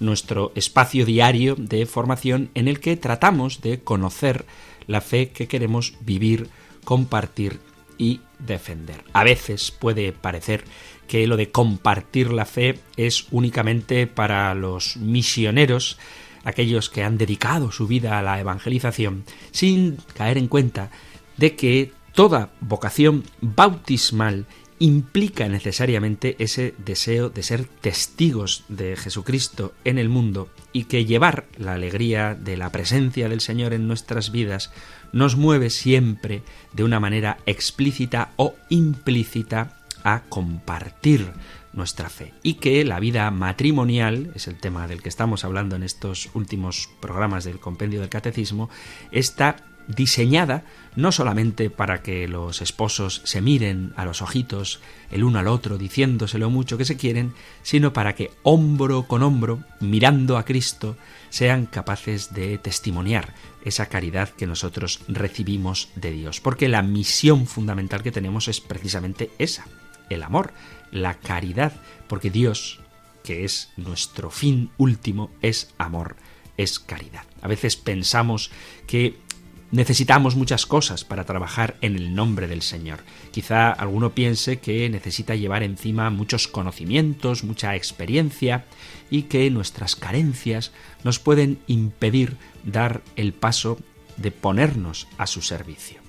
nuestro espacio diario de formación en el que tratamos de conocer la fe que queremos vivir, compartir y defender. A veces puede parecer que lo de compartir la fe es únicamente para los misioneros, aquellos que han dedicado su vida a la evangelización, sin caer en cuenta de que toda vocación bautismal implica necesariamente ese deseo de ser testigos de Jesucristo en el mundo y que llevar la alegría de la presencia del Señor en nuestras vidas nos mueve siempre de una manera explícita o implícita a compartir nuestra fe. Y que la vida matrimonial, es el tema del que estamos hablando en estos últimos programas del compendio del catecismo, está diseñada no solamente para que los esposos se miren a los ojitos el uno al otro diciéndose lo mucho que se quieren, sino para que hombro con hombro, mirando a Cristo, sean capaces de testimoniar esa caridad que nosotros recibimos de Dios. Porque la misión fundamental que tenemos es precisamente esa, el amor, la caridad, porque Dios, que es nuestro fin último, es amor, es caridad. A veces pensamos que Necesitamos muchas cosas para trabajar en el nombre del Señor. Quizá alguno piense que necesita llevar encima muchos conocimientos, mucha experiencia y que nuestras carencias nos pueden impedir dar el paso de ponernos a su servicio.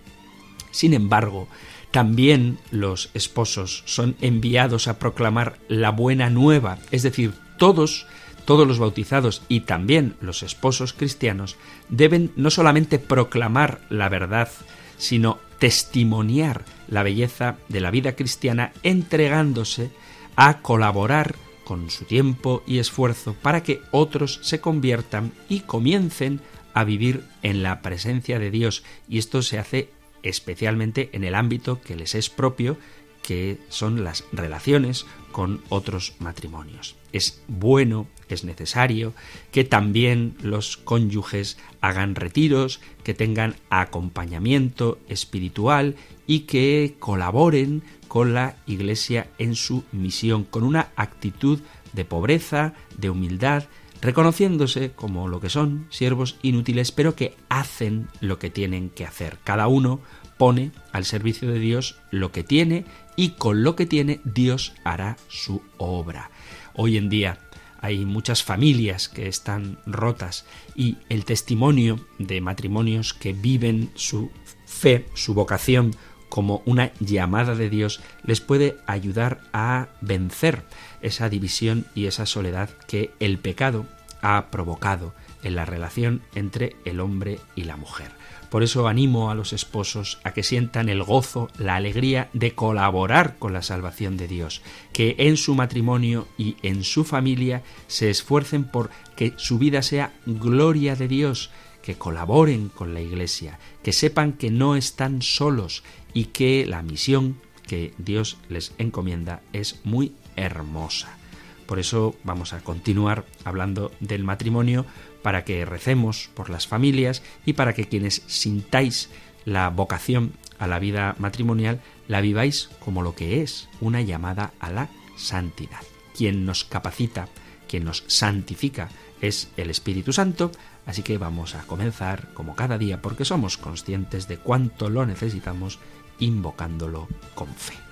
Sin embargo, también los esposos son enviados a proclamar la buena nueva, es decir, todos todos los bautizados y también los esposos cristianos deben no solamente proclamar la verdad, sino testimoniar la belleza de la vida cristiana entregándose a colaborar con su tiempo y esfuerzo para que otros se conviertan y comiencen a vivir en la presencia de Dios. Y esto se hace especialmente en el ámbito que les es propio, que son las relaciones con otros matrimonios. Es bueno, es necesario que también los cónyuges hagan retiros, que tengan acompañamiento espiritual y que colaboren con la Iglesia en su misión, con una actitud de pobreza, de humildad, reconociéndose como lo que son, siervos inútiles, pero que hacen lo que tienen que hacer. Cada uno pone al servicio de Dios lo que tiene y con lo que tiene Dios hará su obra. Hoy en día hay muchas familias que están rotas y el testimonio de matrimonios que viven su fe, su vocación como una llamada de Dios les puede ayudar a vencer esa división y esa soledad que el pecado ha provocado en la relación entre el hombre y la mujer. Por eso animo a los esposos a que sientan el gozo, la alegría de colaborar con la salvación de Dios, que en su matrimonio y en su familia se esfuercen por que su vida sea gloria de Dios, que colaboren con la Iglesia, que sepan que no están solos y que la misión que Dios les encomienda es muy hermosa. Por eso vamos a continuar hablando del matrimonio para que recemos por las familias y para que quienes sintáis la vocación a la vida matrimonial la viváis como lo que es una llamada a la santidad. Quien nos capacita, quien nos santifica es el Espíritu Santo, así que vamos a comenzar como cada día porque somos conscientes de cuánto lo necesitamos invocándolo con fe.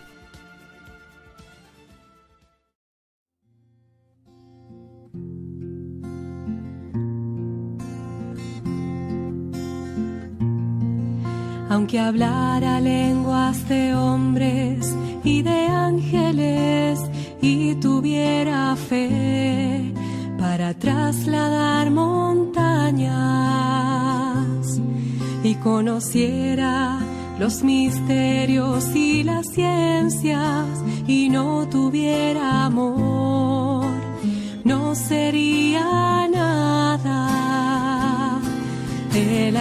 Aunque hablara lenguas de hombres y de ángeles y tuviera fe para trasladar montañas y conociera los misterios y las ciencias y no tuviera amor, no sería nada. El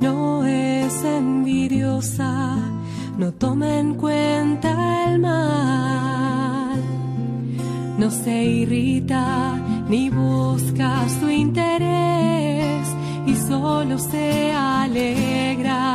no es envidiosa, no toma en cuenta el mal, no se irrita ni busca su interés y solo se alegra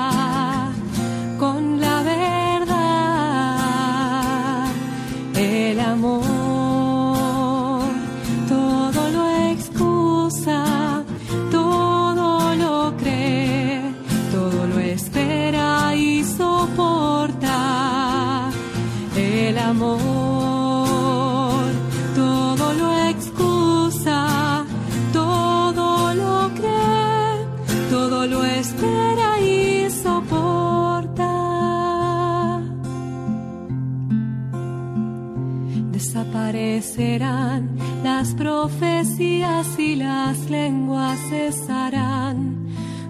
profecías y las lenguas cesarán,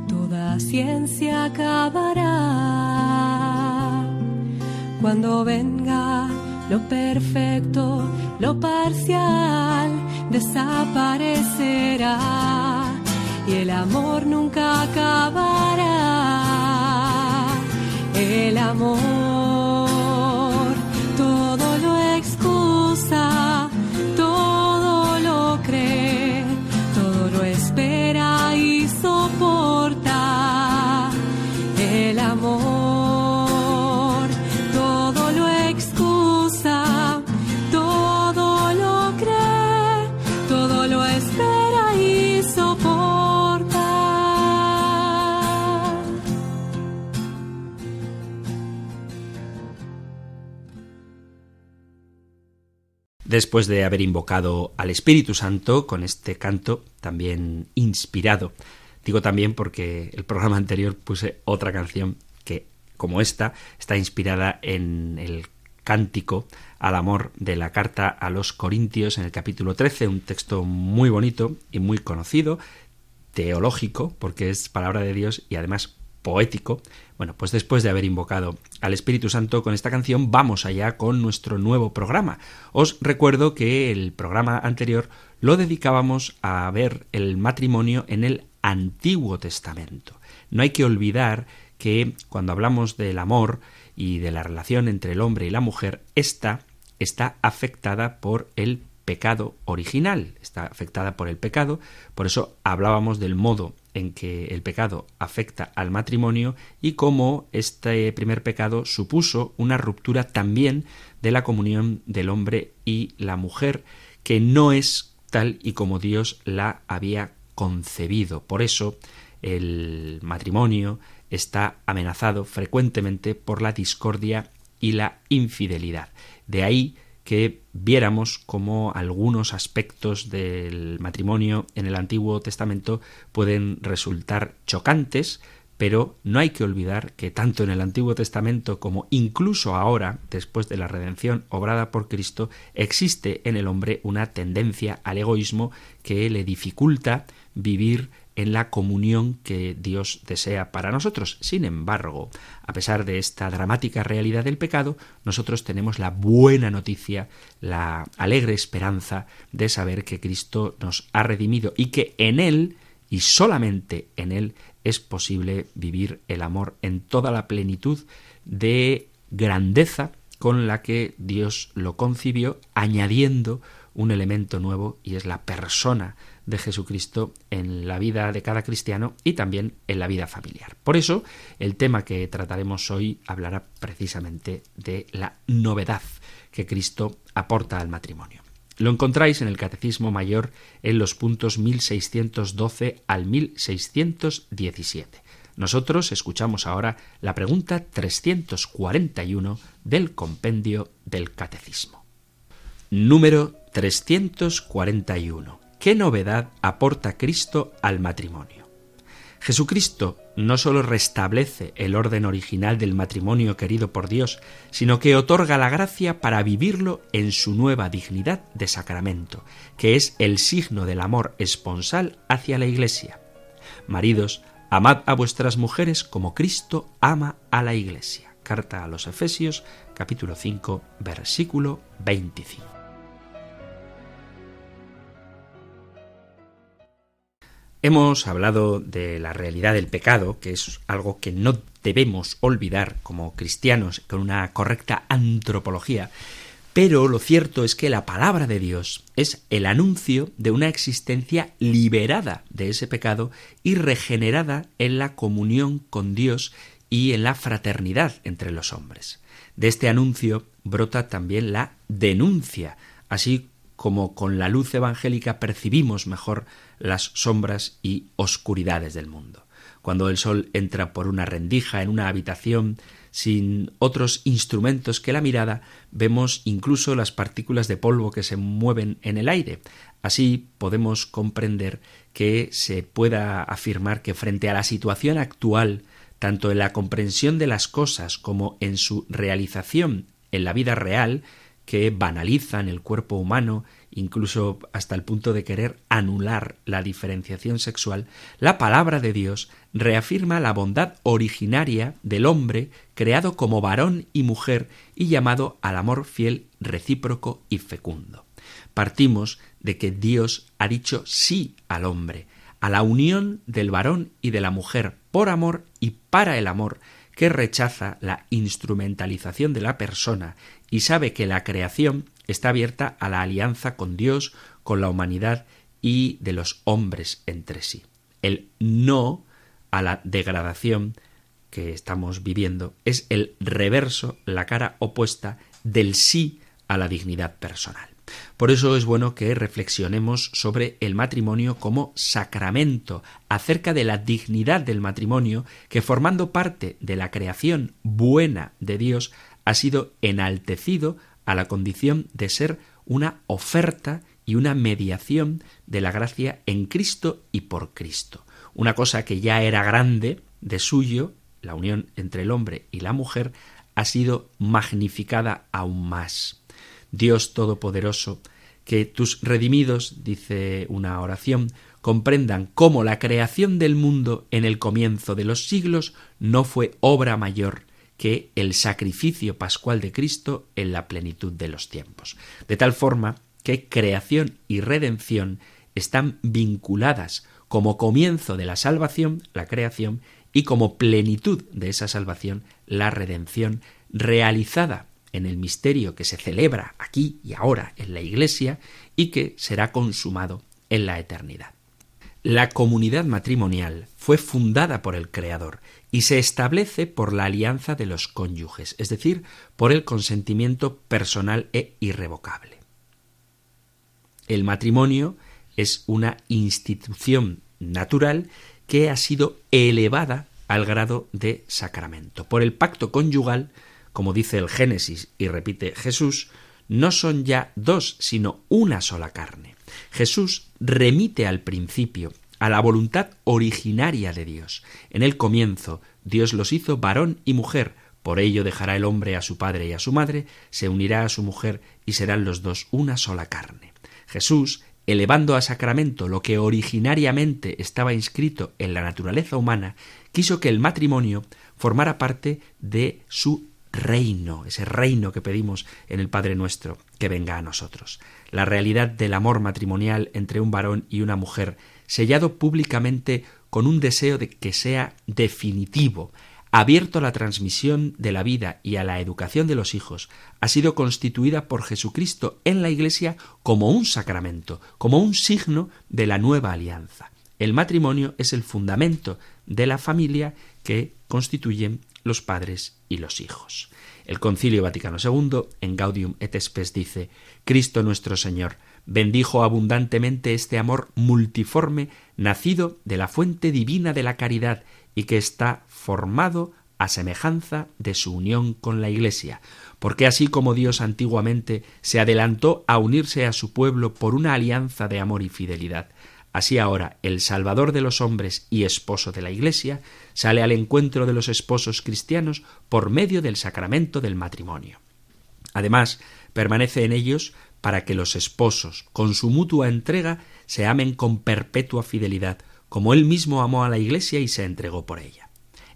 toda ciencia acabará. Cuando venga lo perfecto, lo parcial desaparecerá y el amor nunca acabará. El amor después de haber invocado al Espíritu Santo con este canto también inspirado. Digo también porque el programa anterior puse otra canción que, como esta, está inspirada en el cántico al amor de la carta a los Corintios en el capítulo 13, un texto muy bonito y muy conocido, teológico, porque es palabra de Dios y además poético. Bueno, pues después de haber invocado al Espíritu Santo con esta canción, vamos allá con nuestro nuevo programa. Os recuerdo que el programa anterior lo dedicábamos a ver el matrimonio en el Antiguo Testamento. No hay que olvidar que cuando hablamos del amor y de la relación entre el hombre y la mujer, esta está afectada por el pecado original, está afectada por el pecado, por eso hablábamos del modo en que el pecado afecta al matrimonio y cómo este primer pecado supuso una ruptura también de la comunión del hombre y la mujer, que no es tal y como Dios la había concebido. Por eso el matrimonio está amenazado frecuentemente por la discordia y la infidelidad. De ahí que viéramos cómo algunos aspectos del matrimonio en el Antiguo Testamento pueden resultar chocantes, pero no hay que olvidar que tanto en el Antiguo Testamento como incluso ahora, después de la redención obrada por Cristo, existe en el hombre una tendencia al egoísmo que le dificulta vivir en la comunión que Dios desea para nosotros. Sin embargo, a pesar de esta dramática realidad del pecado, nosotros tenemos la buena noticia, la alegre esperanza de saber que Cristo nos ha redimido y que en Él, y solamente en Él, es posible vivir el amor en toda la plenitud de grandeza con la que Dios lo concibió, añadiendo un elemento nuevo y es la persona de Jesucristo en la vida de cada cristiano y también en la vida familiar. Por eso, el tema que trataremos hoy hablará precisamente de la novedad que Cristo aporta al matrimonio. Lo encontráis en el Catecismo Mayor en los puntos 1612 al 1617. Nosotros escuchamos ahora la pregunta 341 del compendio del Catecismo. número 341. ¿Qué novedad aporta Cristo al matrimonio? Jesucristo no sólo restablece el orden original del matrimonio querido por Dios, sino que otorga la gracia para vivirlo en su nueva dignidad de sacramento, que es el signo del amor esponsal hacia la Iglesia. Maridos, amad a vuestras mujeres como Cristo ama a la Iglesia. Carta a los Efesios, capítulo 5, versículo 25. Hemos hablado de la realidad del pecado, que es algo que no debemos olvidar como cristianos con una correcta antropología, pero lo cierto es que la palabra de Dios es el anuncio de una existencia liberada de ese pecado y regenerada en la comunión con Dios y en la fraternidad entre los hombres. De este anuncio brota también la denuncia, así como con la luz evangélica percibimos mejor las sombras y oscuridades del mundo. Cuando el sol entra por una rendija en una habitación sin otros instrumentos que la mirada, vemos incluso las partículas de polvo que se mueven en el aire. Así podemos comprender que se pueda afirmar que frente a la situación actual, tanto en la comprensión de las cosas como en su realización en la vida real, que banalizan el cuerpo humano, incluso hasta el punto de querer anular la diferenciación sexual, la palabra de Dios reafirma la bondad originaria del hombre creado como varón y mujer y llamado al amor fiel, recíproco y fecundo. Partimos de que Dios ha dicho sí al hombre, a la unión del varón y de la mujer por amor y para el amor, que rechaza la instrumentalización de la persona y sabe que la creación está abierta a la alianza con Dios, con la humanidad y de los hombres entre sí. El no a la degradación que estamos viviendo es el reverso, la cara opuesta del sí a la dignidad personal. Por eso es bueno que reflexionemos sobre el matrimonio como sacramento, acerca de la dignidad del matrimonio que formando parte de la creación buena de Dios ha sido enaltecido a la condición de ser una oferta y una mediación de la gracia en Cristo y por Cristo. Una cosa que ya era grande de suyo, la unión entre el hombre y la mujer, ha sido magnificada aún más. Dios Todopoderoso, que tus redimidos, dice una oración, comprendan cómo la creación del mundo en el comienzo de los siglos no fue obra mayor que el sacrificio pascual de Cristo en la plenitud de los tiempos. De tal forma que creación y redención están vinculadas como comienzo de la salvación, la creación, y como plenitud de esa salvación, la redención realizada en el misterio que se celebra aquí y ahora en la Iglesia y que será consumado en la eternidad. La comunidad matrimonial fue fundada por el Creador y se establece por la alianza de los cónyuges, es decir, por el consentimiento personal e irrevocable. El matrimonio es una institución natural que ha sido elevada al grado de sacramento. Por el pacto conyugal, como dice el Génesis y repite Jesús, no son ya dos, sino una sola carne. Jesús remite al principio a la voluntad originaria de Dios. En el comienzo, Dios los hizo varón y mujer, por ello dejará el hombre a su padre y a su madre, se unirá a su mujer y serán los dos una sola carne. Jesús, elevando a sacramento lo que originariamente estaba inscrito en la naturaleza humana, quiso que el matrimonio formara parte de su reino, ese reino que pedimos en el Padre nuestro, que venga a nosotros. La realidad del amor matrimonial entre un varón y una mujer sellado públicamente con un deseo de que sea definitivo, abierto a la transmisión de la vida y a la educación de los hijos, ha sido constituida por Jesucristo en la Iglesia como un sacramento, como un signo de la nueva alianza. El matrimonio es el fundamento de la familia que constituyen los padres y los hijos. El Concilio Vaticano II, en Gaudium et Spes, dice: Cristo nuestro Señor bendijo abundantemente este amor multiforme nacido de la fuente divina de la caridad y que está formado a semejanza de su unión con la Iglesia, porque así como Dios antiguamente se adelantó a unirse a su pueblo por una alianza de amor y fidelidad, así ahora el Salvador de los hombres y esposo de la Iglesia sale al encuentro de los esposos cristianos por medio del sacramento del matrimonio. Además, permanece en ellos para que los esposos, con su mutua entrega, se amen con perpetua fidelidad, como él mismo amó a la Iglesia y se entregó por ella.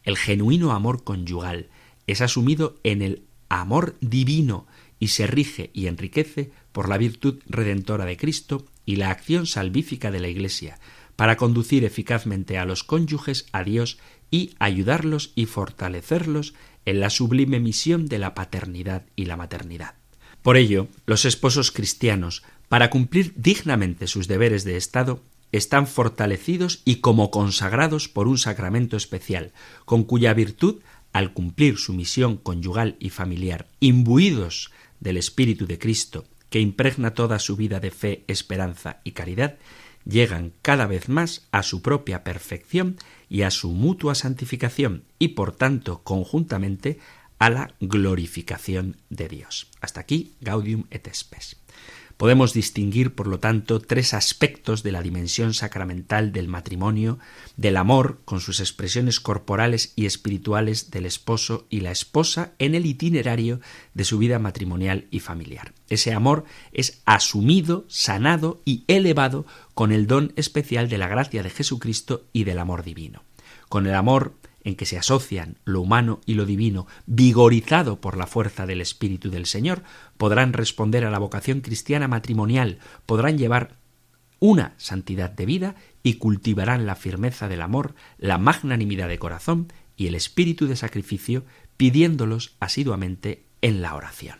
El genuino amor conyugal es asumido en el amor divino y se rige y enriquece por la virtud redentora de Cristo y la acción salvífica de la Iglesia, para conducir eficazmente a los cónyuges a Dios y ayudarlos y fortalecerlos en la sublime misión de la paternidad y la maternidad. Por ello, los esposos cristianos, para cumplir dignamente sus deberes de Estado, están fortalecidos y como consagrados por un sacramento especial, con cuya virtud, al cumplir su misión conyugal y familiar, imbuidos del Espíritu de Cristo, que impregna toda su vida de fe, esperanza y caridad, llegan cada vez más a su propia perfección y a su mutua santificación y por tanto conjuntamente a la glorificación de Dios. Hasta aquí Gaudium et Spes. Podemos distinguir, por lo tanto, tres aspectos de la dimensión sacramental del matrimonio, del amor, con sus expresiones corporales y espirituales del esposo y la esposa en el itinerario de su vida matrimonial y familiar. Ese amor es asumido, sanado y elevado con el don especial de la gracia de Jesucristo y del amor divino. Con el amor en que se asocian lo humano y lo divino, vigorizado por la fuerza del Espíritu del Señor, podrán responder a la vocación cristiana matrimonial, podrán llevar una santidad de vida y cultivarán la firmeza del amor, la magnanimidad de corazón y el espíritu de sacrificio, pidiéndolos asiduamente en la oración.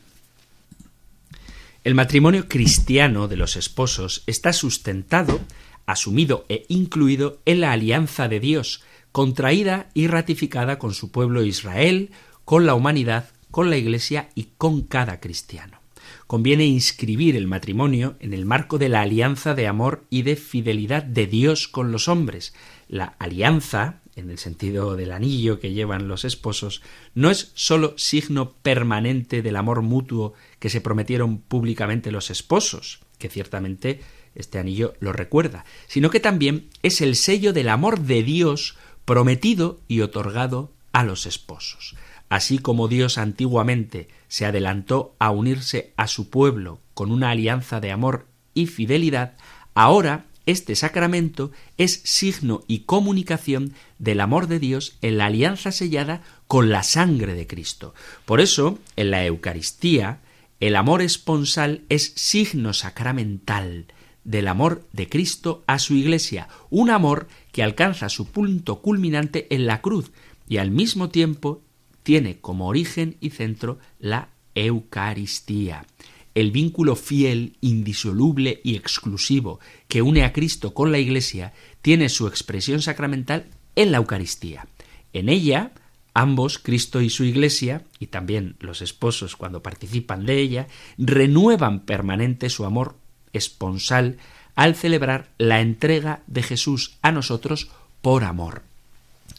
El matrimonio cristiano de los esposos está sustentado, asumido e incluido en la alianza de Dios, contraída y ratificada con su pueblo Israel, con la humanidad, con la Iglesia y con cada cristiano. Conviene inscribir el matrimonio en el marco de la alianza de amor y de fidelidad de Dios con los hombres. La alianza, en el sentido del anillo que llevan los esposos, no es sólo signo permanente del amor mutuo que se prometieron públicamente los esposos, que ciertamente este anillo lo recuerda, sino que también es el sello del amor de Dios prometido y otorgado a los esposos. Así como Dios antiguamente se adelantó a unirse a su pueblo con una alianza de amor y fidelidad, ahora este sacramento es signo y comunicación del amor de Dios en la alianza sellada con la sangre de Cristo. Por eso, en la Eucaristía, el amor esponsal es signo sacramental del amor de Cristo a su Iglesia, un amor que alcanza su punto culminante en la cruz y al mismo tiempo tiene como origen y centro la Eucaristía, el vínculo fiel, indisoluble y exclusivo que une a Cristo con la Iglesia tiene su expresión sacramental en la Eucaristía. En ella, ambos, Cristo y su Iglesia, y también los esposos cuando participan de ella, renuevan permanente su amor esponsal al celebrar la entrega de Jesús a nosotros por amor.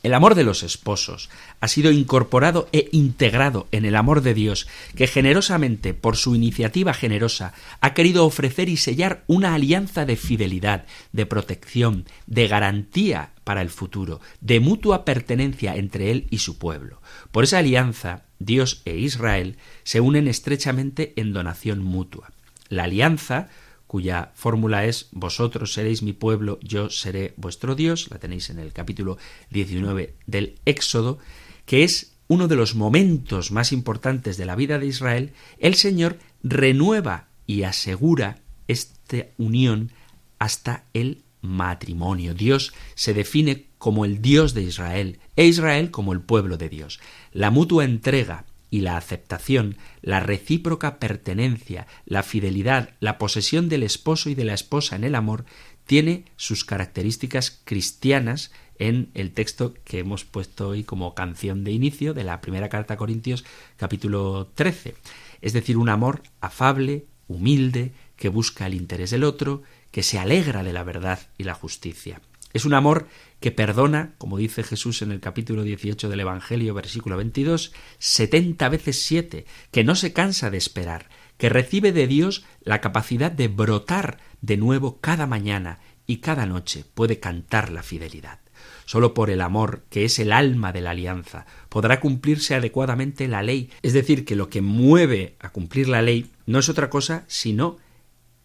El amor de los esposos ha sido incorporado e integrado en el amor de Dios, que generosamente, por su iniciativa generosa, ha querido ofrecer y sellar una alianza de fidelidad, de protección, de garantía para el futuro, de mutua pertenencia entre Él y su pueblo. Por esa alianza, Dios e Israel se unen estrechamente en donación mutua. La alianza cuya fórmula es Vosotros seréis mi pueblo, yo seré vuestro Dios, la tenéis en el capítulo 19 del Éxodo, que es uno de los momentos más importantes de la vida de Israel, el Señor renueva y asegura esta unión hasta el matrimonio. Dios se define como el Dios de Israel e Israel como el pueblo de Dios. La mutua entrega y la aceptación, la recíproca pertenencia, la fidelidad, la posesión del esposo y de la esposa en el amor, tiene sus características cristianas en el texto que hemos puesto hoy como canción de inicio de la primera carta a Corintios capítulo 13. Es decir, un amor afable, humilde, que busca el interés del otro, que se alegra de la verdad y la justicia. Es un amor que perdona, como dice Jesús en el capítulo 18 del Evangelio, versículo 22, setenta veces siete, que no se cansa de esperar, que recibe de Dios la capacidad de brotar de nuevo cada mañana y cada noche puede cantar la fidelidad. Solo por el amor, que es el alma de la alianza, podrá cumplirse adecuadamente la ley. Es decir, que lo que mueve a cumplir la ley no es otra cosa sino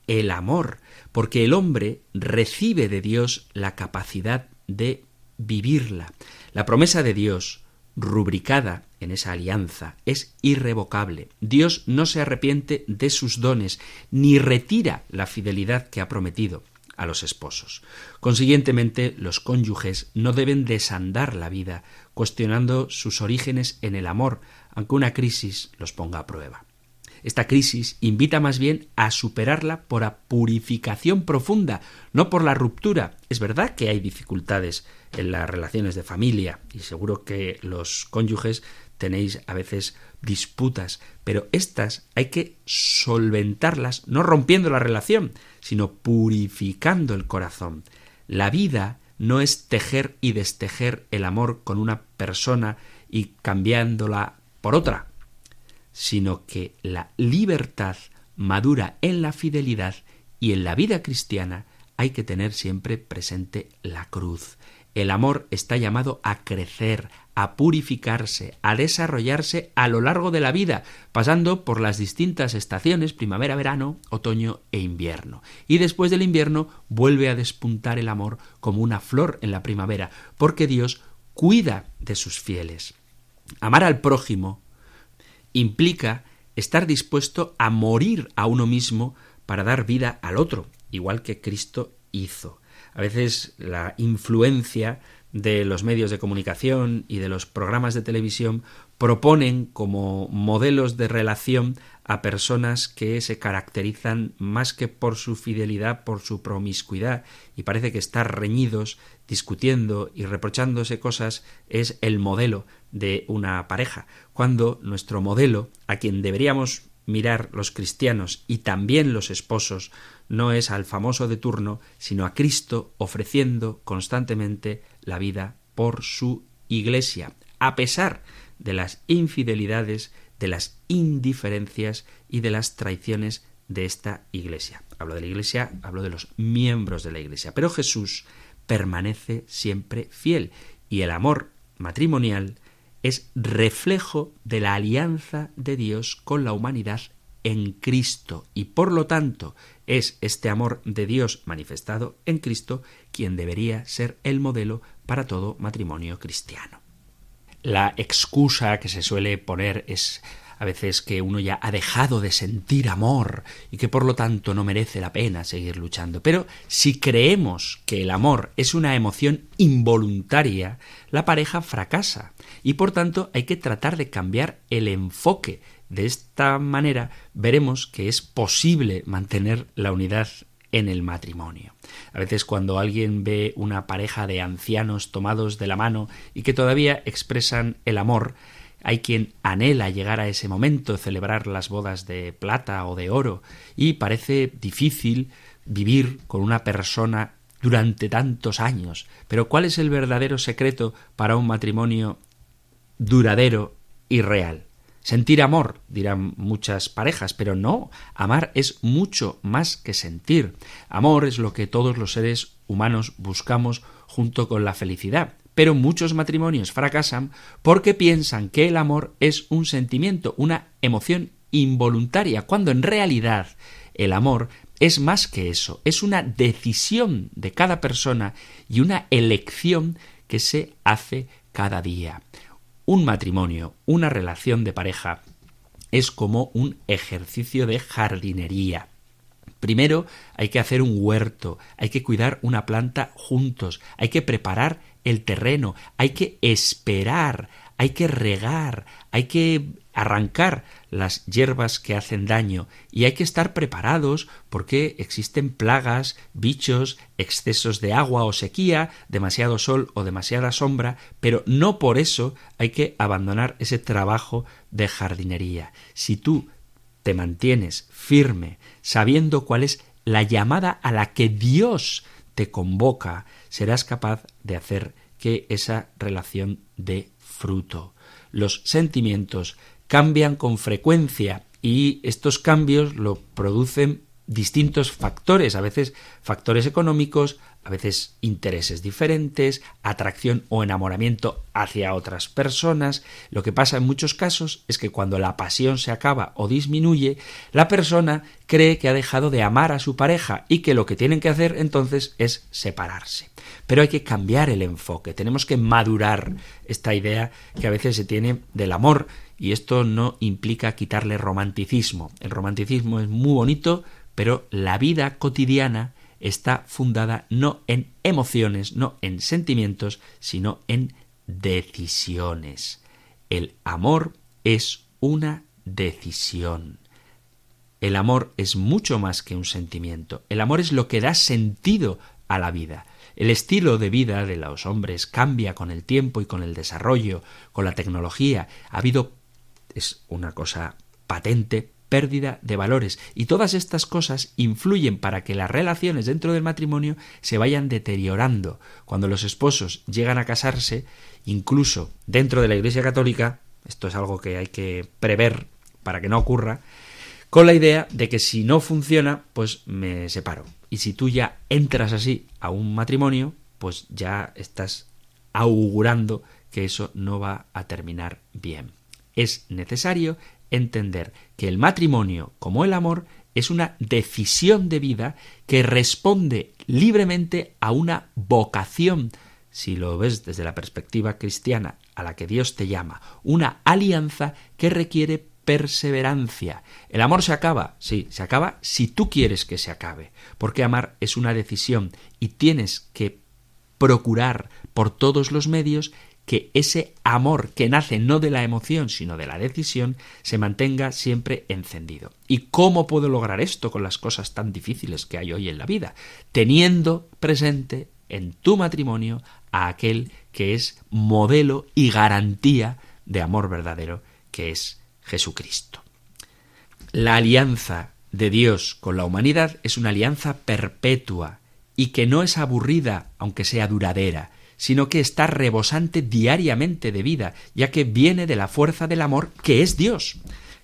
el amor, porque el hombre recibe de Dios la capacidad de vivirla. La promesa de Dios, rubricada en esa alianza, es irrevocable. Dios no se arrepiente de sus dones, ni retira la fidelidad que ha prometido a los esposos. Consiguientemente, los cónyuges no deben desandar la vida cuestionando sus orígenes en el amor, aunque una crisis los ponga a prueba. Esta crisis invita más bien a superarla por la purificación profunda, no por la ruptura. Es verdad que hay dificultades en las relaciones de familia y seguro que los cónyuges tenéis a veces disputas, pero estas hay que solventarlas no rompiendo la relación, sino purificando el corazón. La vida no es tejer y destejer el amor con una persona y cambiándola por otra sino que la libertad madura en la fidelidad y en la vida cristiana hay que tener siempre presente la cruz. El amor está llamado a crecer, a purificarse, a desarrollarse a lo largo de la vida, pasando por las distintas estaciones, primavera, verano, otoño e invierno. Y después del invierno vuelve a despuntar el amor como una flor en la primavera, porque Dios cuida de sus fieles. Amar al prójimo implica estar dispuesto a morir a uno mismo para dar vida al otro, igual que Cristo hizo. A veces la influencia de los medios de comunicación y de los programas de televisión proponen como modelos de relación a personas que se caracterizan más que por su fidelidad, por su promiscuidad, y parece que estar reñidos, discutiendo y reprochándose cosas es el modelo de una pareja, cuando nuestro modelo, a quien deberíamos mirar los cristianos y también los esposos, no es al famoso de turno, sino a Cristo ofreciendo constantemente la vida por su Iglesia, a pesar de las infidelidades, de las indiferencias y de las traiciones de esta Iglesia. Hablo de la Iglesia, hablo de los miembros de la Iglesia. Pero Jesús permanece siempre fiel y el amor matrimonial es reflejo de la alianza de Dios con la humanidad en Cristo y por lo tanto es este amor de Dios manifestado en Cristo quien debería ser el modelo para todo matrimonio cristiano. La excusa que se suele poner es a veces que uno ya ha dejado de sentir amor y que por lo tanto no merece la pena seguir luchando. Pero si creemos que el amor es una emoción involuntaria, la pareja fracasa y por tanto hay que tratar de cambiar el enfoque. De esta manera veremos que es posible mantener la unidad en el matrimonio. A veces cuando alguien ve una pareja de ancianos tomados de la mano y que todavía expresan el amor, hay quien anhela llegar a ese momento, celebrar las bodas de plata o de oro, y parece difícil vivir con una persona durante tantos años. Pero ¿cuál es el verdadero secreto para un matrimonio duradero y real? Sentir amor, dirán muchas parejas, pero no, amar es mucho más que sentir. Amor es lo que todos los seres humanos buscamos junto con la felicidad. Pero muchos matrimonios fracasan porque piensan que el amor es un sentimiento, una emoción involuntaria, cuando en realidad el amor es más que eso, es una decisión de cada persona y una elección que se hace cada día. Un matrimonio, una relación de pareja, es como un ejercicio de jardinería. Primero hay que hacer un huerto, hay que cuidar una planta juntos, hay que preparar el terreno, hay que esperar, hay que regar, hay que arrancar las hierbas que hacen daño y hay que estar preparados porque existen plagas, bichos, excesos de agua o sequía, demasiado sol o demasiada sombra, pero no por eso hay que abandonar ese trabajo de jardinería. Si tú te mantienes firme, sabiendo cuál es la llamada a la que Dios te convoca, serás capaz de hacer que esa relación dé fruto. Los sentimientos cambian con frecuencia y estos cambios lo producen distintos factores, a veces factores económicos, a veces intereses diferentes, atracción o enamoramiento hacia otras personas. Lo que pasa en muchos casos es que cuando la pasión se acaba o disminuye, la persona cree que ha dejado de amar a su pareja y que lo que tienen que hacer entonces es separarse. Pero hay que cambiar el enfoque, tenemos que madurar esta idea que a veces se tiene del amor y esto no implica quitarle romanticismo. El romanticismo es muy bonito, pero la vida cotidiana está fundada no en emociones, no en sentimientos, sino en decisiones. El amor es una decisión. El amor es mucho más que un sentimiento. El amor es lo que da sentido a la vida. El estilo de vida de los hombres cambia con el tiempo y con el desarrollo, con la tecnología. Ha habido, es una cosa patente, pérdida de valores. Y todas estas cosas influyen para que las relaciones dentro del matrimonio se vayan deteriorando. Cuando los esposos llegan a casarse, incluso dentro de la Iglesia Católica, esto es algo que hay que prever para que no ocurra, con la idea de que si no funciona, pues me separo. Y si tú ya entras así a un matrimonio, pues ya estás augurando que eso no va a terminar bien. Es necesario entender que el matrimonio, como el amor, es una decisión de vida que responde libremente a una vocación, si lo ves desde la perspectiva cristiana a la que Dios te llama, una alianza que requiere perseverancia. El amor se acaba, sí, se acaba si tú quieres que se acabe, porque amar es una decisión y tienes que procurar por todos los medios que ese amor que nace no de la emoción, sino de la decisión, se mantenga siempre encendido. ¿Y cómo puedo lograr esto con las cosas tan difíciles que hay hoy en la vida? Teniendo presente en tu matrimonio a aquel que es modelo y garantía de amor verdadero, que es Jesucristo. La alianza de Dios con la humanidad es una alianza perpetua y que no es aburrida, aunque sea duradera, sino que está rebosante diariamente de vida, ya que viene de la fuerza del amor que es Dios.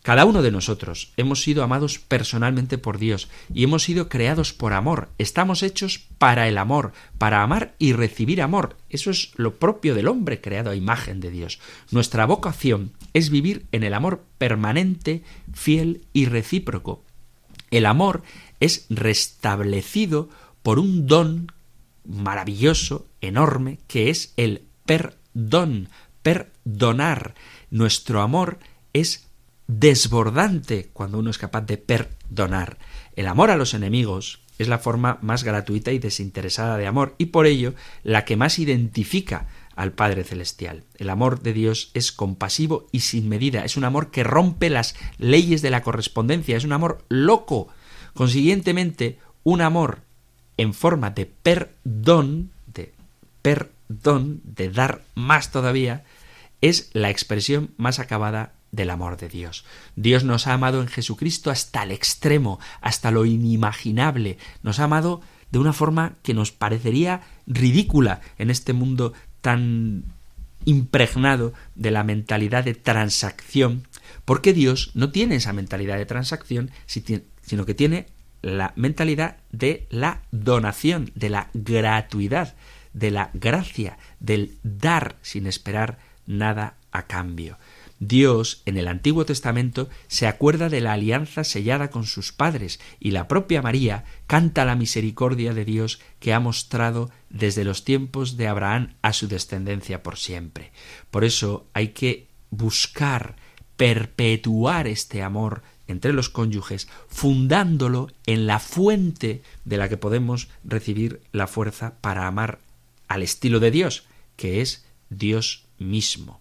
Cada uno de nosotros hemos sido amados personalmente por Dios y hemos sido creados por amor. Estamos hechos para el amor, para amar y recibir amor. Eso es lo propio del hombre creado a imagen de Dios. Nuestra vocación es vivir en el amor permanente, fiel y recíproco. El amor es restablecido por un don maravilloso, enorme, que es el perdón, perdonar. Nuestro amor es desbordante cuando uno es capaz de perdonar. El amor a los enemigos es la forma más gratuita y desinteresada de amor y por ello la que más identifica al Padre Celestial. El amor de Dios es compasivo y sin medida, es un amor que rompe las leyes de la correspondencia, es un amor loco. Consiguientemente, un amor en forma de perdón, de perdón, de dar más todavía, es la expresión más acabada del amor de Dios. Dios nos ha amado en Jesucristo hasta el extremo, hasta lo inimaginable. Nos ha amado de una forma que nos parecería ridícula en este mundo tan impregnado de la mentalidad de transacción, porque Dios no tiene esa mentalidad de transacción, sino que tiene la mentalidad de la donación, de la gratuidad, de la gracia, del dar sin esperar nada a cambio. Dios en el Antiguo Testamento se acuerda de la alianza sellada con sus padres y la propia María canta la misericordia de Dios que ha mostrado desde los tiempos de Abraham a su descendencia por siempre. Por eso hay que buscar perpetuar este amor entre los cónyuges, fundándolo en la fuente de la que podemos recibir la fuerza para amar al estilo de Dios, que es Dios mismo.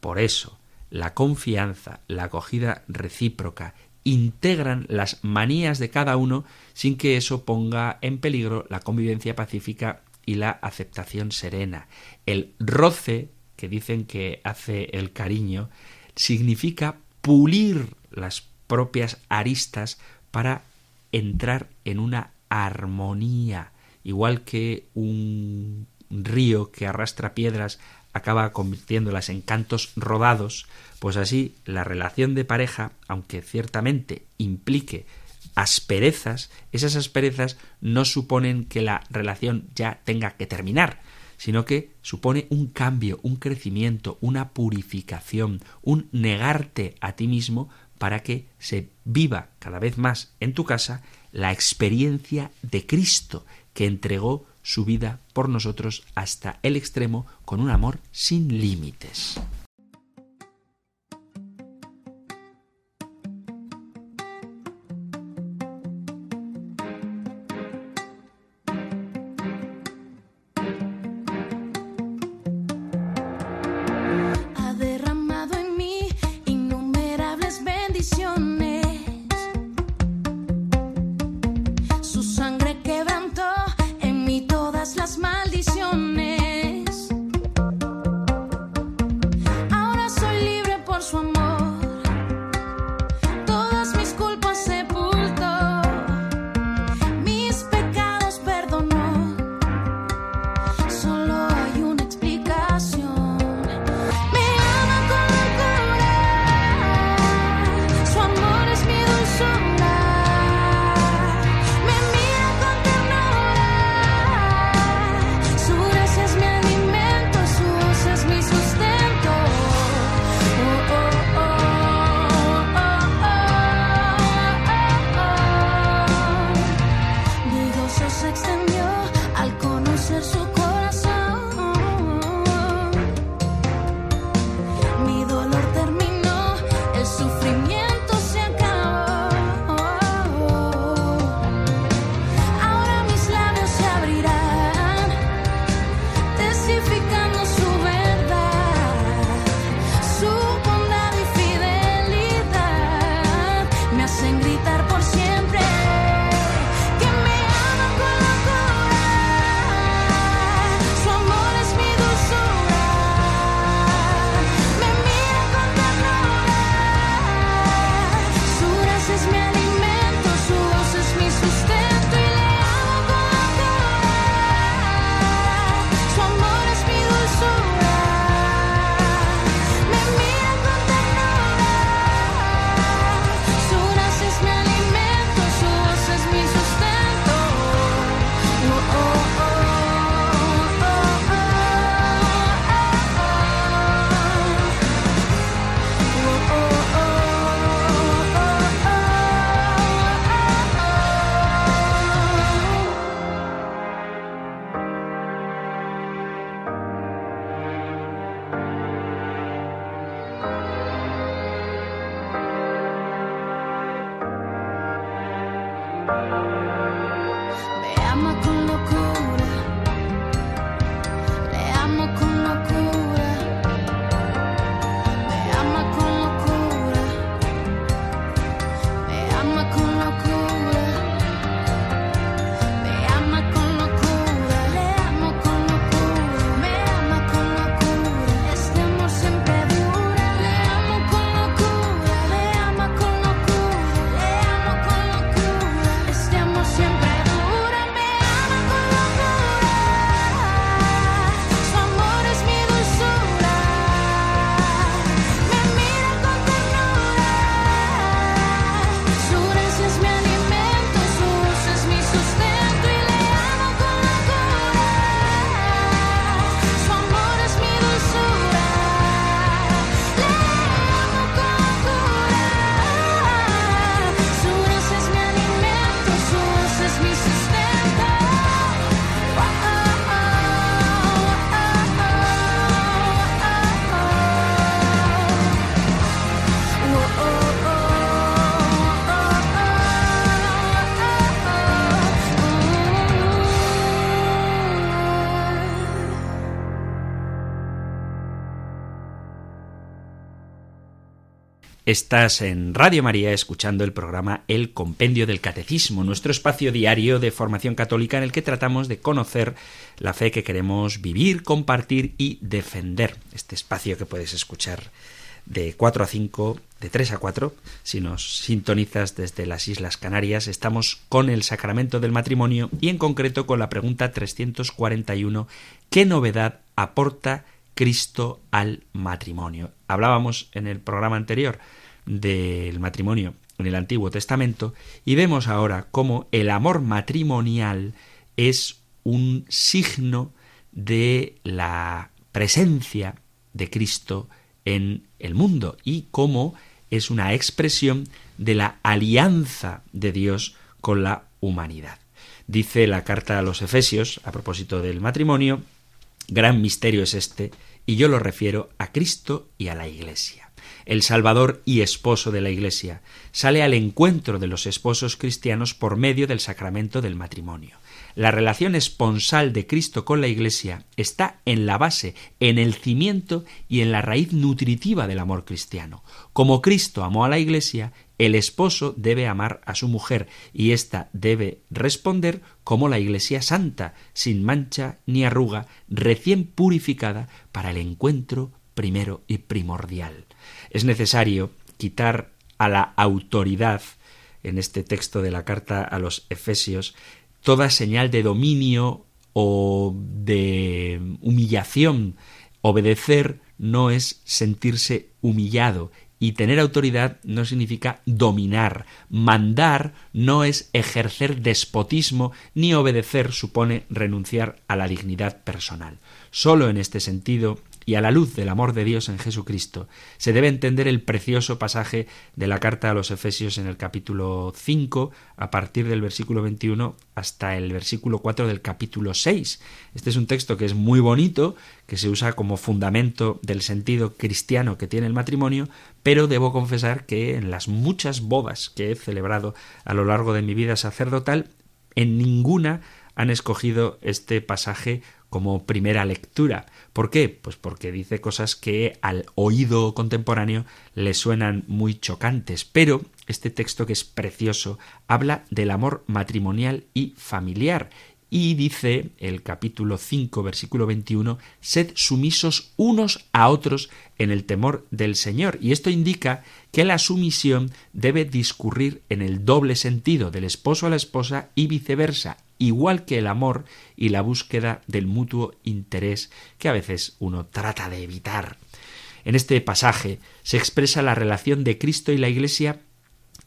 Por eso, la confianza, la acogida recíproca, integran las manías de cada uno sin que eso ponga en peligro la convivencia pacífica y la aceptación serena. El roce, que dicen que hace el cariño, significa pulir las propias aristas para entrar en una armonía. Igual que un río que arrastra piedras acaba convirtiéndolas en cantos rodados, pues así la relación de pareja, aunque ciertamente implique asperezas, esas asperezas no suponen que la relación ya tenga que terminar, sino que supone un cambio, un crecimiento, una purificación, un negarte a ti mismo para que se viva cada vez más en tu casa la experiencia de Cristo que entregó su vida por nosotros hasta el extremo con un amor sin límites. Estás en Radio María escuchando el programa El Compendio del Catecismo, nuestro espacio diario de formación católica en el que tratamos de conocer la fe que queremos vivir, compartir y defender. Este espacio que puedes escuchar de 4 a 5, de 3 a 4. Si nos sintonizas desde las Islas Canarias, estamos con el sacramento del matrimonio y en concreto con la pregunta 341, ¿qué novedad aporta Cristo al matrimonio? Hablábamos en el programa anterior del matrimonio en el Antiguo Testamento y vemos ahora cómo el amor matrimonial es un signo de la presencia de Cristo en el mundo y cómo es una expresión de la alianza de Dios con la humanidad. Dice la carta a los Efesios, a propósito del matrimonio, gran misterio es este, y yo lo refiero a Cristo y a la Iglesia. El Salvador y esposo de la Iglesia sale al encuentro de los esposos cristianos por medio del sacramento del matrimonio. La relación esponsal de Cristo con la Iglesia está en la base, en el cimiento y en la raíz nutritiva del amor cristiano. Como Cristo amó a la Iglesia, el esposo debe amar a su mujer y ésta debe responder como la Iglesia santa, sin mancha ni arruga, recién purificada para el encuentro primero y primordial. Es necesario quitar a la autoridad en este texto de la carta a los Efesios toda señal de dominio o de humillación. Obedecer no es sentirse humillado y tener autoridad no significa dominar. Mandar no es ejercer despotismo, ni obedecer supone renunciar a la dignidad personal. Solo en este sentido y a la luz del amor de Dios en Jesucristo, se debe entender el precioso pasaje de la carta a los Efesios en el capítulo 5, a partir del versículo 21 hasta el versículo 4 del capítulo 6. Este es un texto que es muy bonito, que se usa como fundamento del sentido cristiano que tiene el matrimonio, pero debo confesar que en las muchas bodas que he celebrado a lo largo de mi vida sacerdotal, en ninguna han escogido este pasaje como primera lectura. ¿Por qué? Pues porque dice cosas que al oído contemporáneo le suenan muy chocantes, pero este texto que es precioso habla del amor matrimonial y familiar y dice el capítulo 5, versículo 21, sed sumisos unos a otros en el temor del Señor. Y esto indica que la sumisión debe discurrir en el doble sentido del esposo a la esposa y viceversa, igual que el amor y la búsqueda del mutuo interés que a veces uno trata de evitar. En este pasaje se expresa la relación de Cristo y la Iglesia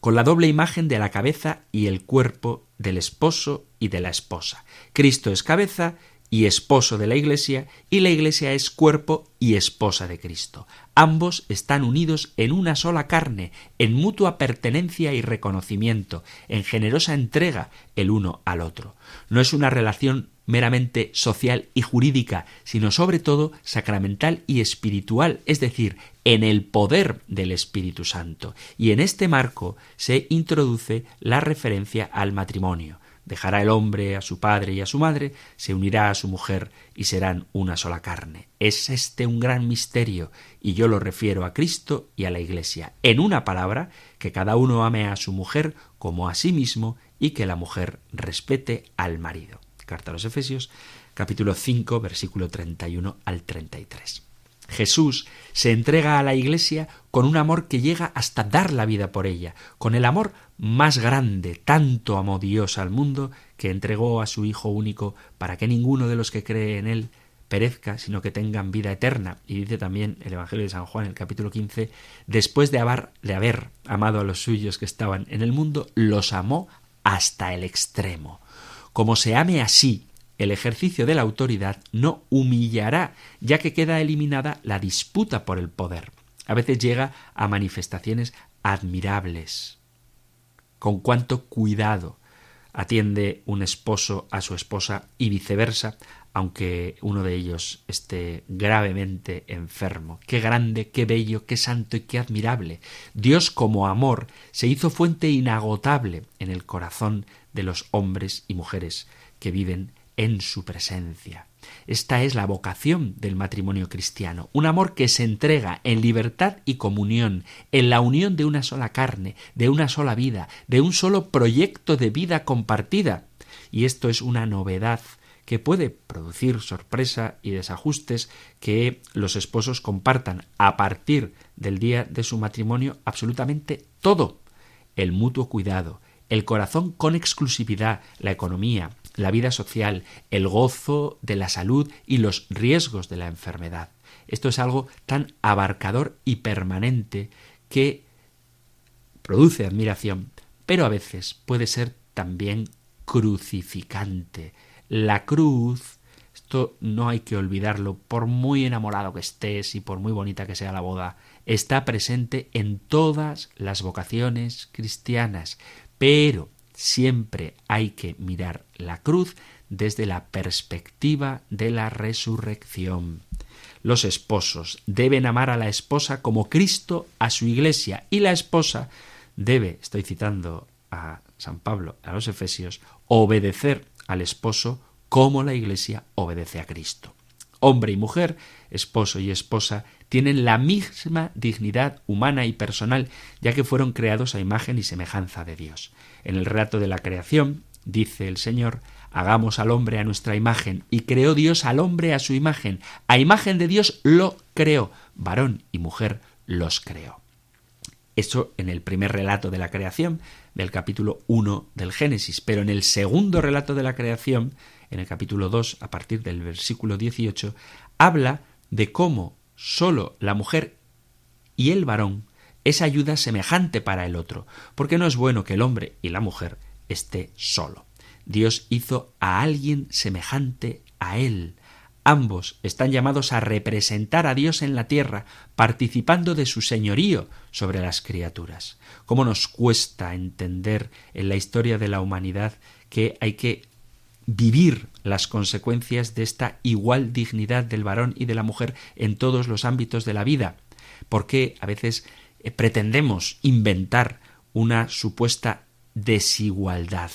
con la doble imagen de la cabeza y el cuerpo del esposo y de la esposa. Cristo es cabeza y esposo de la Iglesia, y la Iglesia es cuerpo y esposa de Cristo. Ambos están unidos en una sola carne, en mutua pertenencia y reconocimiento, en generosa entrega el uno al otro. No es una relación meramente social y jurídica, sino sobre todo sacramental y espiritual, es decir, en el poder del Espíritu Santo. Y en este marco se introduce la referencia al matrimonio. Dejará el hombre a su padre y a su madre, se unirá a su mujer y serán una sola carne. Es este un gran misterio y yo lo refiero a Cristo y a la Iglesia. En una palabra, que cada uno ame a su mujer como a sí mismo y que la mujer respete al marido. Carta a los Efesios, capítulo 5, versículo 31 al 33. Jesús se entrega a la Iglesia con un amor que llega hasta dar la vida por ella, con el amor más grande, tanto amó Dios al mundo que entregó a su Hijo único para que ninguno de los que cree en él perezca, sino que tengan vida eterna. Y dice también el Evangelio de San Juan, el capítulo 15, después de haber, de haber amado a los suyos que estaban en el mundo, los amó hasta el extremo. Como se ame así el ejercicio de la autoridad no humillará, ya que queda eliminada la disputa por el poder. A veces llega a manifestaciones admirables. Con cuánto cuidado atiende un esposo a su esposa y viceversa, aunque uno de ellos esté gravemente enfermo. Qué grande, qué bello, qué santo y qué admirable. Dios como amor se hizo fuente inagotable en el corazón de los hombres y mujeres que viven en su presencia. Esta es la vocación del matrimonio cristiano, un amor que se entrega en libertad y comunión, en la unión de una sola carne, de una sola vida, de un solo proyecto de vida compartida. Y esto es una novedad que puede producir sorpresa y desajustes que los esposos compartan a partir del día de su matrimonio absolutamente todo. El mutuo cuidado, el corazón con exclusividad, la economía, la vida social, el gozo de la salud y los riesgos de la enfermedad. Esto es algo tan abarcador y permanente que produce admiración, pero a veces puede ser también crucificante. La cruz, esto no hay que olvidarlo, por muy enamorado que estés y por muy bonita que sea la boda, está presente en todas las vocaciones cristianas, pero siempre hay que mirar la cruz desde la perspectiva de la resurrección. Los esposos deben amar a la esposa como Cristo a su iglesia y la esposa debe, estoy citando a San Pablo a los Efesios, obedecer al esposo como la iglesia obedece a Cristo. Hombre y mujer, esposo y esposa, tienen la misma dignidad humana y personal, ya que fueron creados a imagen y semejanza de Dios. En el relato de la creación, dice el Señor, hagamos al hombre a nuestra imagen, y creó Dios al hombre a su imagen, a imagen de Dios lo creó, varón y mujer los creó. Eso en el primer relato de la creación, del capítulo 1 del Génesis, pero en el segundo relato de la creación, en el capítulo 2, a partir del versículo 18, habla de cómo sólo la mujer y el varón es ayuda semejante para el otro, porque no es bueno que el hombre y la mujer esté solo. Dios hizo a alguien semejante a él. Ambos están llamados a representar a Dios en la tierra, participando de su señorío sobre las criaturas. ¿Cómo nos cuesta entender en la historia de la humanidad que hay que vivir las consecuencias de esta igual dignidad del varón y de la mujer en todos los ámbitos de la vida? Porque a veces eh, pretendemos inventar una supuesta desigualdad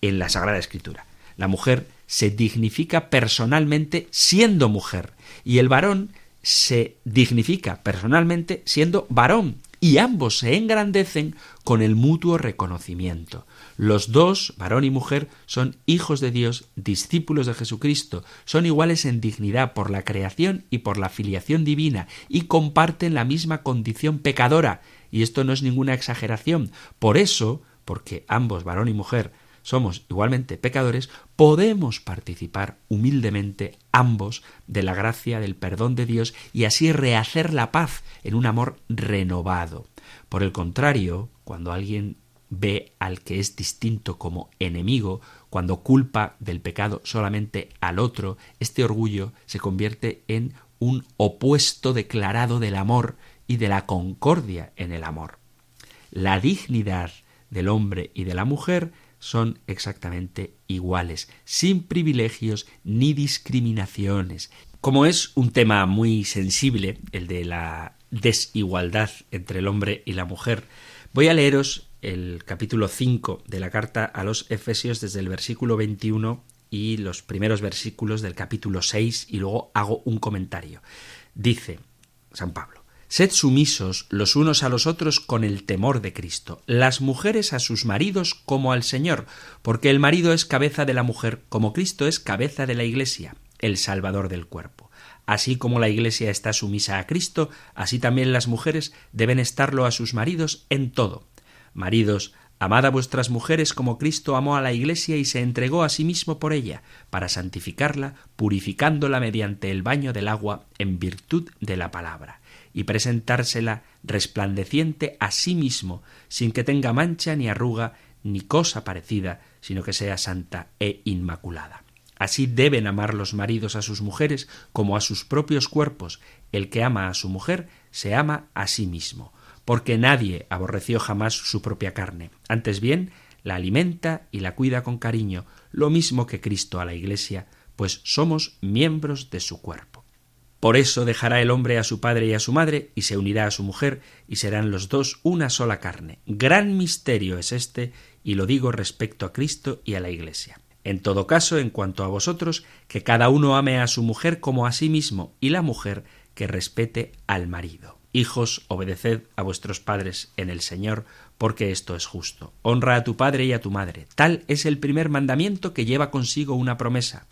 en la Sagrada Escritura. La mujer se dignifica personalmente siendo mujer y el varón se dignifica personalmente siendo varón y ambos se engrandecen con el mutuo reconocimiento. Los dos, varón y mujer, son hijos de Dios, discípulos de Jesucristo, son iguales en dignidad por la creación y por la filiación divina, y comparten la misma condición pecadora. Y esto no es ninguna exageración. Por eso, porque ambos, varón y mujer, somos igualmente pecadores, podemos participar humildemente ambos de la gracia del perdón de Dios y así rehacer la paz en un amor renovado. Por el contrario, cuando alguien ve al que es distinto como enemigo, cuando culpa del pecado solamente al otro, este orgullo se convierte en un opuesto declarado del amor y de la concordia en el amor. La dignidad del hombre y de la mujer son exactamente iguales, sin privilegios ni discriminaciones. Como es un tema muy sensible, el de la desigualdad entre el hombre y la mujer, voy a leeros el capítulo 5 de la carta a los Efesios desde el versículo 21 y los primeros versículos del capítulo 6 y luego hago un comentario. Dice San Pablo, Sed sumisos los unos a los otros con el temor de Cristo, las mujeres a sus maridos como al Señor, porque el marido es cabeza de la mujer, como Cristo es cabeza de la Iglesia, el Salvador del cuerpo. Así como la Iglesia está sumisa a Cristo, así también las mujeres deben estarlo a sus maridos en todo. Maridos, Amad a vuestras mujeres como Cristo amó a la Iglesia y se entregó a sí mismo por ella, para santificarla, purificándola mediante el baño del agua en virtud de la palabra y presentársela resplandeciente a sí mismo, sin que tenga mancha ni arruga ni cosa parecida, sino que sea santa e inmaculada. Así deben amar los maridos a sus mujeres como a sus propios cuerpos. El que ama a su mujer se ama a sí mismo, porque nadie aborreció jamás su propia carne. Antes bien, la alimenta y la cuida con cariño, lo mismo que Cristo a la Iglesia, pues somos miembros de su cuerpo. Por eso dejará el hombre a su padre y a su madre, y se unirá a su mujer, y serán los dos una sola carne. Gran misterio es este, y lo digo respecto a Cristo y a la Iglesia. En todo caso, en cuanto a vosotros, que cada uno ame a su mujer como a sí mismo, y la mujer que respete al marido. Hijos, obedeced a vuestros padres en el Señor, porque esto es justo. Honra a tu padre y a tu madre. Tal es el primer mandamiento que lleva consigo una promesa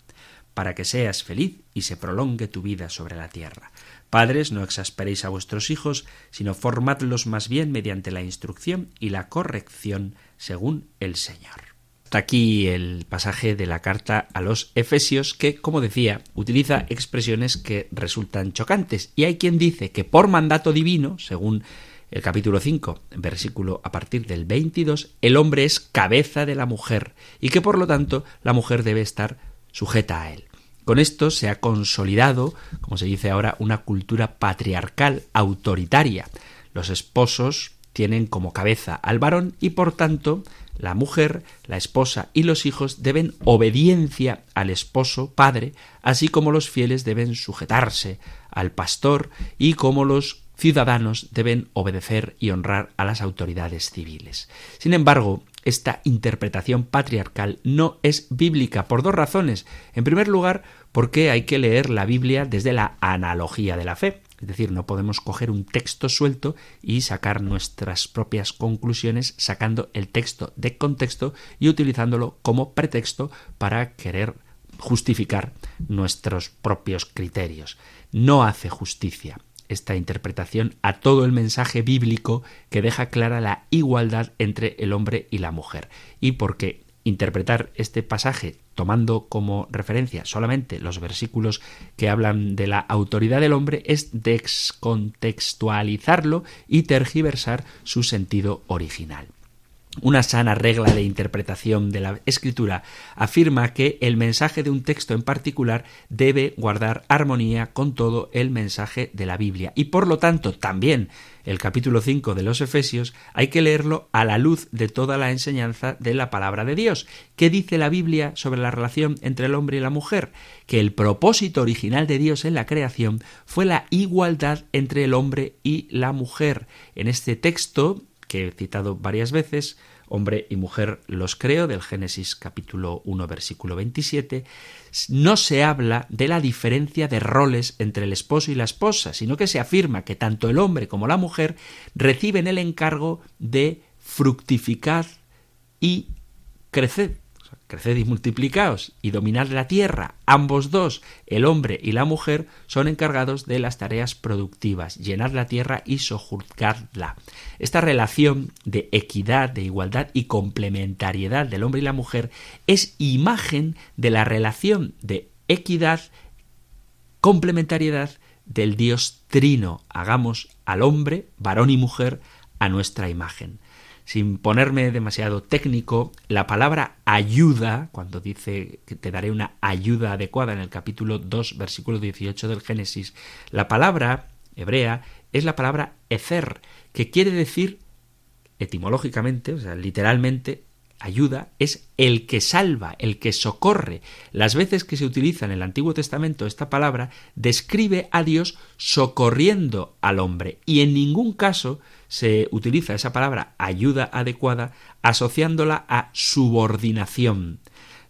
para que seas feliz y se prolongue tu vida sobre la tierra. Padres, no exasperéis a vuestros hijos, sino formadlos más bien mediante la instrucción y la corrección según el Señor. Hasta aquí el pasaje de la carta a los Efesios que, como decía, utiliza expresiones que resultan chocantes. Y hay quien dice que por mandato divino, según el capítulo 5, versículo a partir del 22, el hombre es cabeza de la mujer y que por lo tanto la mujer debe estar sujeta a él. Con esto se ha consolidado, como se dice ahora, una cultura patriarcal autoritaria. Los esposos tienen como cabeza al varón y por tanto la mujer, la esposa y los hijos deben obediencia al esposo padre, así como los fieles deben sujetarse al pastor y como los ciudadanos deben obedecer y honrar a las autoridades civiles. Sin embargo, esta interpretación patriarcal no es bíblica por dos razones. En primer lugar, porque hay que leer la Biblia desde la analogía de la fe. Es decir, no podemos coger un texto suelto y sacar nuestras propias conclusiones sacando el texto de contexto y utilizándolo como pretexto para querer justificar nuestros propios criterios. No hace justicia esta interpretación a todo el mensaje bíblico que deja clara la igualdad entre el hombre y la mujer. Y porque interpretar este pasaje tomando como referencia solamente los versículos que hablan de la autoridad del hombre es descontextualizarlo y tergiversar su sentido original. Una sana regla de interpretación de la escritura afirma que el mensaje de un texto en particular debe guardar armonía con todo el mensaje de la Biblia y por lo tanto también el capítulo 5 de los Efesios hay que leerlo a la luz de toda la enseñanza de la palabra de Dios. ¿Qué dice la Biblia sobre la relación entre el hombre y la mujer? Que el propósito original de Dios en la creación fue la igualdad entre el hombre y la mujer. En este texto que he citado varias veces, hombre y mujer los creo, del Génesis capítulo 1 versículo 27, no se habla de la diferencia de roles entre el esposo y la esposa, sino que se afirma que tanto el hombre como la mujer reciben el encargo de fructificar y crecer creced y multiplicaos y dominad la tierra. Ambos dos, el hombre y la mujer, son encargados de las tareas productivas, llenad la tierra y sojuzgadla. Esta relación de equidad, de igualdad y complementariedad del hombre y la mujer es imagen de la relación de equidad, complementariedad del Dios trino. Hagamos al hombre, varón y mujer, a nuestra imagen sin ponerme demasiado técnico, la palabra ayuda, cuando dice que te daré una ayuda adecuada en el capítulo 2, versículo 18 del Génesis, la palabra hebrea es la palabra ecer, que quiere decir etimológicamente, o sea, literalmente, ayuda es el que salva, el que socorre. Las veces que se utiliza en el Antiguo Testamento esta palabra describe a Dios socorriendo al hombre y en ningún caso se utiliza esa palabra ayuda adecuada asociándola a subordinación.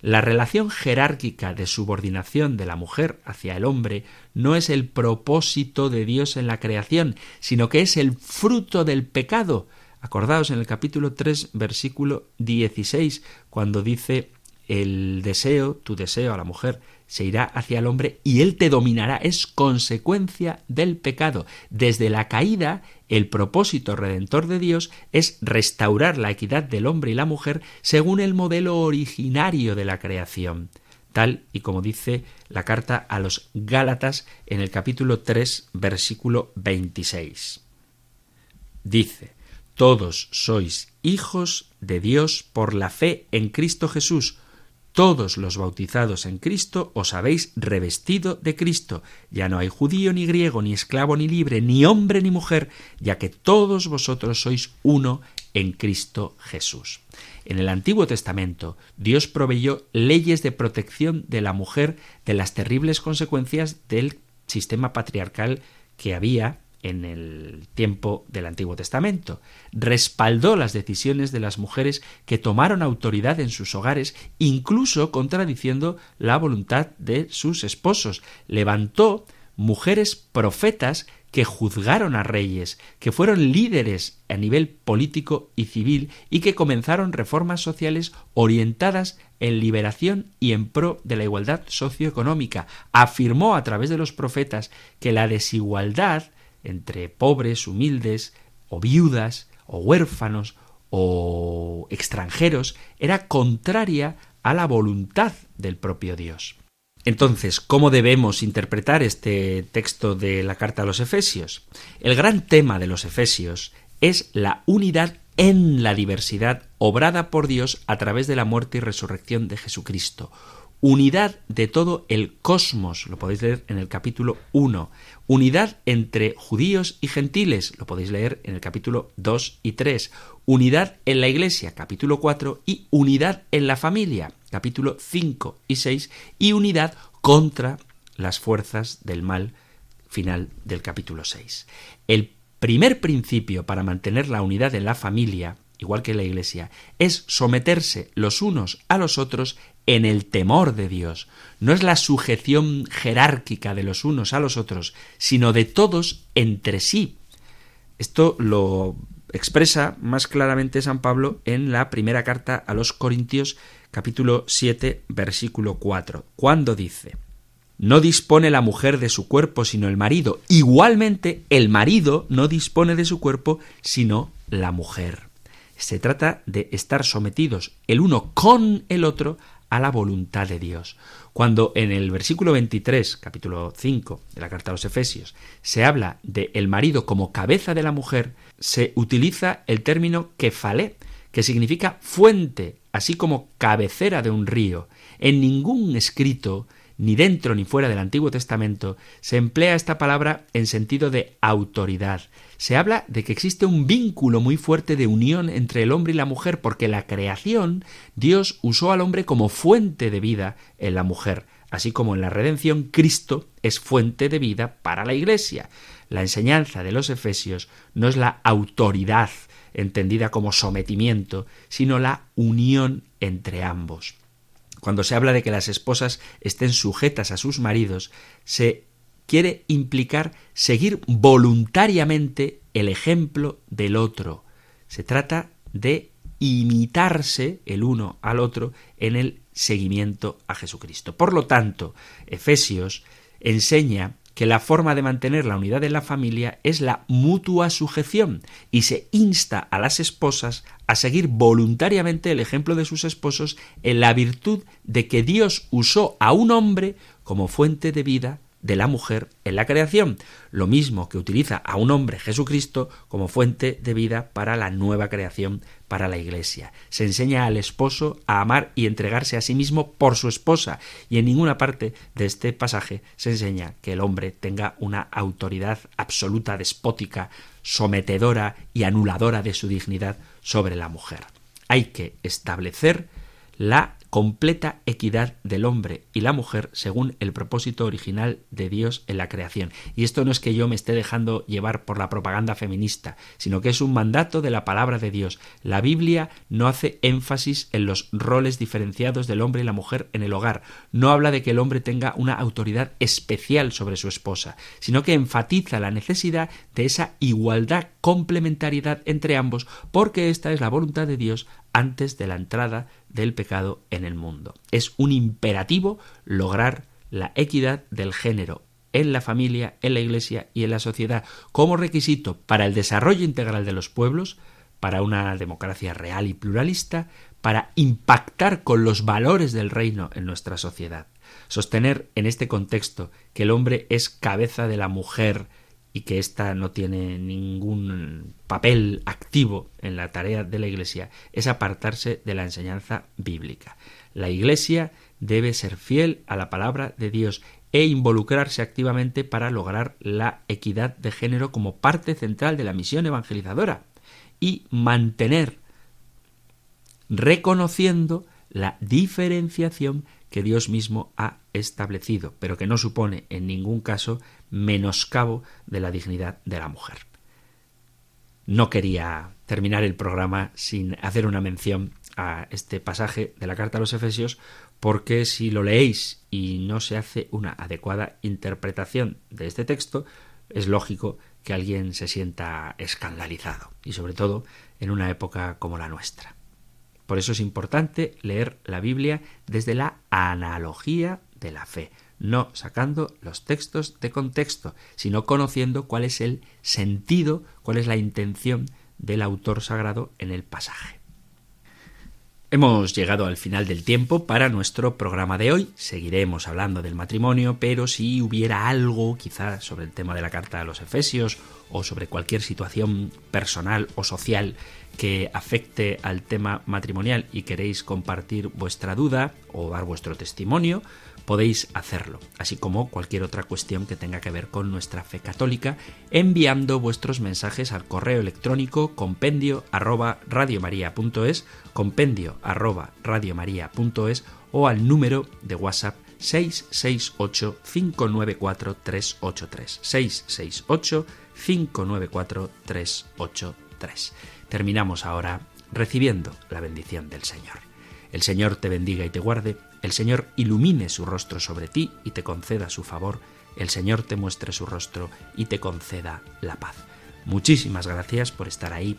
La relación jerárquica de subordinación de la mujer hacia el hombre no es el propósito de Dios en la creación, sino que es el fruto del pecado, Acordaos en el capítulo 3, versículo 16, cuando dice el deseo, tu deseo a la mujer, se irá hacia el hombre y él te dominará. Es consecuencia del pecado. Desde la caída, el propósito redentor de Dios es restaurar la equidad del hombre y la mujer según el modelo originario de la creación. Tal y como dice la carta a los Gálatas en el capítulo 3, versículo 26. Dice, todos sois hijos de Dios por la fe en Cristo Jesús. Todos los bautizados en Cristo os habéis revestido de Cristo. Ya no hay judío ni griego, ni esclavo ni libre, ni hombre ni mujer, ya que todos vosotros sois uno en Cristo Jesús. En el Antiguo Testamento, Dios proveyó leyes de protección de la mujer de las terribles consecuencias del sistema patriarcal que había en el tiempo del Antiguo Testamento. Respaldó las decisiones de las mujeres que tomaron autoridad en sus hogares, incluso contradiciendo la voluntad de sus esposos. Levantó mujeres profetas que juzgaron a reyes, que fueron líderes a nivel político y civil y que comenzaron reformas sociales orientadas en liberación y en pro de la igualdad socioeconómica. Afirmó a través de los profetas que la desigualdad entre pobres, humildes, o viudas, o huérfanos, o extranjeros, era contraria a la voluntad del propio Dios. Entonces, ¿cómo debemos interpretar este texto de la carta a los Efesios? El gran tema de los Efesios es la unidad en la diversidad obrada por Dios a través de la muerte y resurrección de Jesucristo. Unidad de todo el cosmos, lo podéis leer en el capítulo 1. Unidad entre judíos y gentiles, lo podéis leer en el capítulo 2 y 3. Unidad en la Iglesia, capítulo 4, y unidad en la familia, capítulo 5 y 6, y unidad contra las fuerzas del mal, final del capítulo 6. El primer principio para mantener la unidad en la familia, igual que la Iglesia, es someterse los unos a los otros en el temor de Dios. No es la sujeción jerárquica de los unos a los otros, sino de todos entre sí. Esto lo expresa más claramente San Pablo en la primera carta a los Corintios capítulo 7 versículo 4, cuando dice no dispone la mujer de su cuerpo sino el marido. Igualmente, el marido no dispone de su cuerpo sino la mujer. Se trata de estar sometidos el uno con el otro a la voluntad de Dios. Cuando en el versículo 23, capítulo 5 de la carta a los Efesios, se habla de el marido como cabeza de la mujer, se utiliza el término kefalé, que significa fuente, así como cabecera de un río. En ningún escrito, ni dentro ni fuera del Antiguo Testamento, se emplea esta palabra en sentido de autoridad. Se habla de que existe un vínculo muy fuerte de unión entre el hombre y la mujer, porque la creación Dios usó al hombre como fuente de vida en la mujer, así como en la redención Cristo es fuente de vida para la Iglesia. La enseñanza de los Efesios no es la autoridad entendida como sometimiento, sino la unión entre ambos. Cuando se habla de que las esposas estén sujetas a sus maridos, se quiere implicar seguir voluntariamente el ejemplo del otro. Se trata de imitarse el uno al otro en el seguimiento a Jesucristo. Por lo tanto, Efesios enseña que la forma de mantener la unidad de la familia es la mutua sujeción y se insta a las esposas a seguir voluntariamente el ejemplo de sus esposos en la virtud de que Dios usó a un hombre como fuente de vida de la mujer en la creación, lo mismo que utiliza a un hombre Jesucristo como fuente de vida para la nueva creación, para la Iglesia. Se enseña al esposo a amar y entregarse a sí mismo por su esposa, y en ninguna parte de este pasaje se enseña que el hombre tenga una autoridad absoluta, despótica, sometedora y anuladora de su dignidad sobre la mujer. Hay que establecer la completa equidad del hombre y la mujer según el propósito original de Dios en la creación. Y esto no es que yo me esté dejando llevar por la propaganda feminista, sino que es un mandato de la palabra de Dios. La Biblia no hace énfasis en los roles diferenciados del hombre y la mujer en el hogar. No habla de que el hombre tenga una autoridad especial sobre su esposa, sino que enfatiza la necesidad de esa igualdad complementariedad entre ambos, porque esta es la voluntad de Dios antes de la entrada del pecado en el mundo. Es un imperativo lograr la equidad del género en la familia, en la iglesia y en la sociedad como requisito para el desarrollo integral de los pueblos, para una democracia real y pluralista, para impactar con los valores del reino en nuestra sociedad. Sostener en este contexto que el hombre es cabeza de la mujer y que ésta no tiene ningún papel activo en la tarea de la Iglesia, es apartarse de la enseñanza bíblica. La Iglesia debe ser fiel a la palabra de Dios e involucrarse activamente para lograr la equidad de género como parte central de la misión evangelizadora y mantener reconociendo la diferenciación que Dios mismo ha establecido, pero que no supone en ningún caso menoscabo de la dignidad de la mujer. No quería terminar el programa sin hacer una mención a este pasaje de la carta a los Efesios, porque si lo leéis y no se hace una adecuada interpretación de este texto, es lógico que alguien se sienta escandalizado, y sobre todo en una época como la nuestra. Por eso es importante leer la Biblia desde la analogía de la fe, no sacando los textos de contexto, sino conociendo cuál es el sentido, cuál es la intención del autor sagrado en el pasaje. Hemos llegado al final del tiempo para nuestro programa de hoy. Seguiremos hablando del matrimonio, pero si hubiera algo, quizá sobre el tema de la carta a los Efesios o sobre cualquier situación personal o social que afecte al tema matrimonial y queréis compartir vuestra duda o dar vuestro testimonio, podéis hacerlo, así como cualquier otra cuestión que tenga que ver con nuestra fe católica, enviando vuestros mensajes al correo electrónico compendio arroba radiomaria.es, compendio arroba radiomaria.es o al número de WhatsApp 668 594 383 668 594 383. Terminamos ahora recibiendo la bendición del Señor. El Señor te bendiga y te guarde el Señor ilumine su rostro sobre ti y te conceda su favor, el Señor te muestre su rostro y te conceda la paz. Muchísimas gracias por estar ahí,